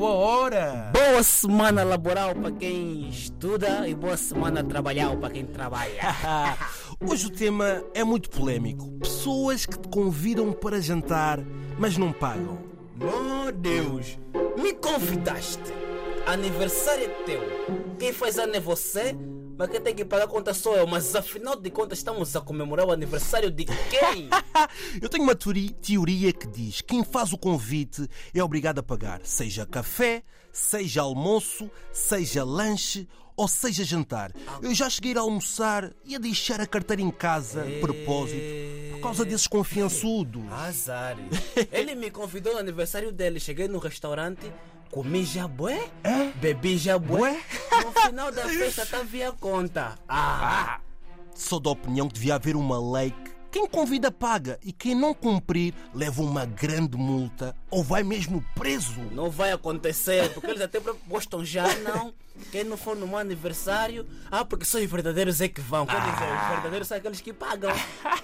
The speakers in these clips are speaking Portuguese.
chegou a hora. Boa semana laboral para quem estuda e boa semana trabalhar para quem trabalha. Hoje o tema é muito polémico. Pessoas que te convidam para jantar, mas não pagam. Meu Deus, me convidaste. Aniversário é teu. Quem faz ano é você, mas quem tem que pagar a conta sou eu. Mas afinal de contas, estamos a comemorar o aniversário de quem? Eu tenho uma teori- teoria que diz que quem faz o convite é obrigado a pagar, seja café, seja almoço, seja lanche ou seja jantar. Eu já cheguei a almoçar e a deixar a carteira em casa, de propósito, por causa desses confiançudos. Azar. Ele me convidou no aniversário dele. Cheguei no restaurante, comi jabué, bebi jabué. No final da festa tá via conta. Ah, Sou da opinião que devia haver uma lei que quem convida paga e quem não cumprir leva uma grande multa ou vai mesmo preso. não vai acontecer, porque eles até gostam já, não. Quem não for no meu aniversário, ah, porque só os verdadeiros é que vão. Quer dizer, os verdadeiros são aqueles que pagam.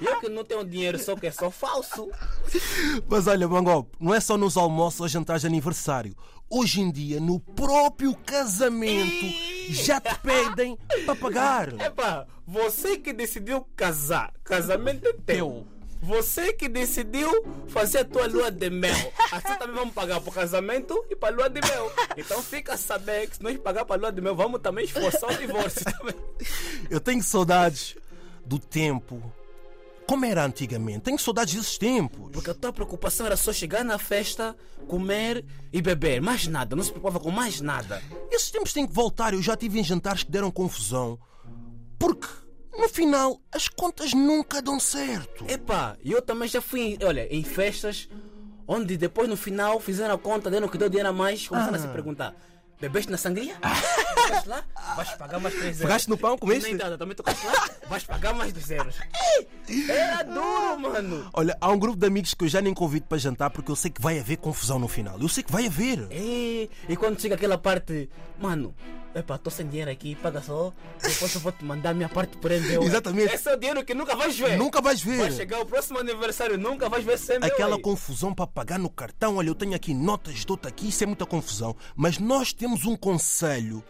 Eu que não tenho dinheiro, sou que sou falso. Mas olha, Bangop, não é só nos almoços ou jantares de aniversário. Hoje em dia, no próprio casamento, já te pedem para pagar. Epá, você que decidiu casar, casamento é teu. Você que decidiu fazer a tua lua de mel. Assim também vamos pagar para o casamento e para a lua de mel. Então fica a saber que se nós pagar para a lua de mel, vamos também esforçar o divórcio também. Eu tenho saudades do tempo. Como era antigamente? Tenho saudades desses tempos. Porque a tua preocupação era só chegar na festa, comer e beber. Mais nada, não se preocupava com mais nada. Esses tempos têm que voltar. Eu já tive em jantares que deram confusão. Porque, no final, as contas nunca dão certo. Epá, eu também já fui, em- olha, em festas onde depois no final fizeram a conta, deram que deu dinheiro a mais, começaram a se perguntar. Bebeste na sangria? Tocaste lá? Vais pagar mais 3 euros. Pegaste no pão, comeste? Nem nada, também tocaste lá? Vais pagar mais 2 euros. Era duro, mano. Olha, há um grupo de amigos que eu já nem convido para jantar porque eu sei que vai haver confusão no final. Eu sei que vai haver. E, e quando chega aquela parte, mano, epá, tô sem dinheiro aqui, paga só, depois eu vou te mandar a minha parte por endeu. Exatamente. Esse é o dinheiro que nunca vais ver. Nunca vais Vai ver. chegar o próximo aniversário, nunca vais ver sem meu Aquela aí. confusão para pagar no cartão. Olha, eu tenho aqui notas, dou-te aqui, isso é muita confusão. Mas nós temos um conselho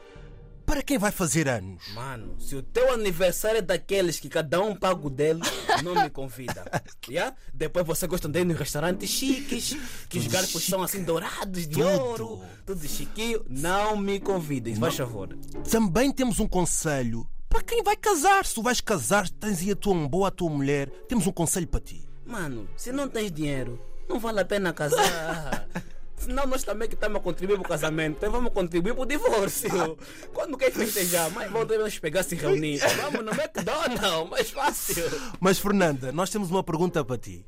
para quem vai fazer anos. Mano, se o teu aniversário é daqueles que cada um paga o dele, não me convida. yeah? Depois você gosta de ir nos restaurantes chiques, que os garfos são assim dourados de Tudo. ouro, tudo chiquinho. Não me convidem, faz favor. Também temos um conselho para quem vai casar. Se tu vais casar, tens aí a tua boa, a tua mulher. Temos um conselho para ti. Mano, se não tens dinheiro, não vale a pena casar. Senão nós também que estamos a contribuir para o casamento, então vamos contribuir para o divórcio. Quando quer festejar, mais vamos pegar se reunir. Vamos no McDonald's, mais fácil. Mas, Fernanda, nós temos uma pergunta para ti.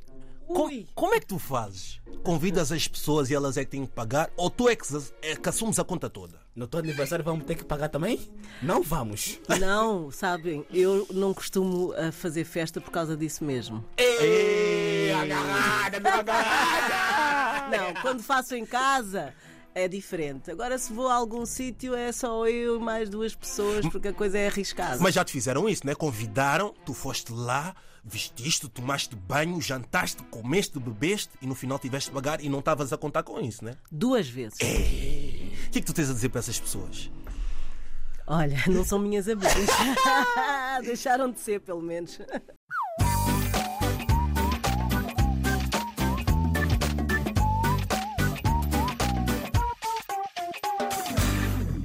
Co- Ui. como é que tu fazes? Convidas as pessoas e elas é que têm que pagar? Ou tu é que, é que assumes a conta toda? No teu aniversário vamos ter que pagar também? Não vamos. Não, sabem, eu não costumo ah, fazer festa por causa disso mesmo. Ei, agarrada, meu agarrada. Não, quando faço em casa é diferente. Agora, se vou a algum sítio, é só eu e mais duas pessoas, porque a coisa é arriscada. Mas já te fizeram isso, né? Convidaram, tu foste lá, vestiste, tomaste banho, jantaste, comeste, bebeste e no final tiveste de pagar e não estavas a contar com isso, né? Duas vezes. O que é que tu tens a dizer para essas pessoas? Olha, não são minhas amigas. Deixaram de ser, pelo menos.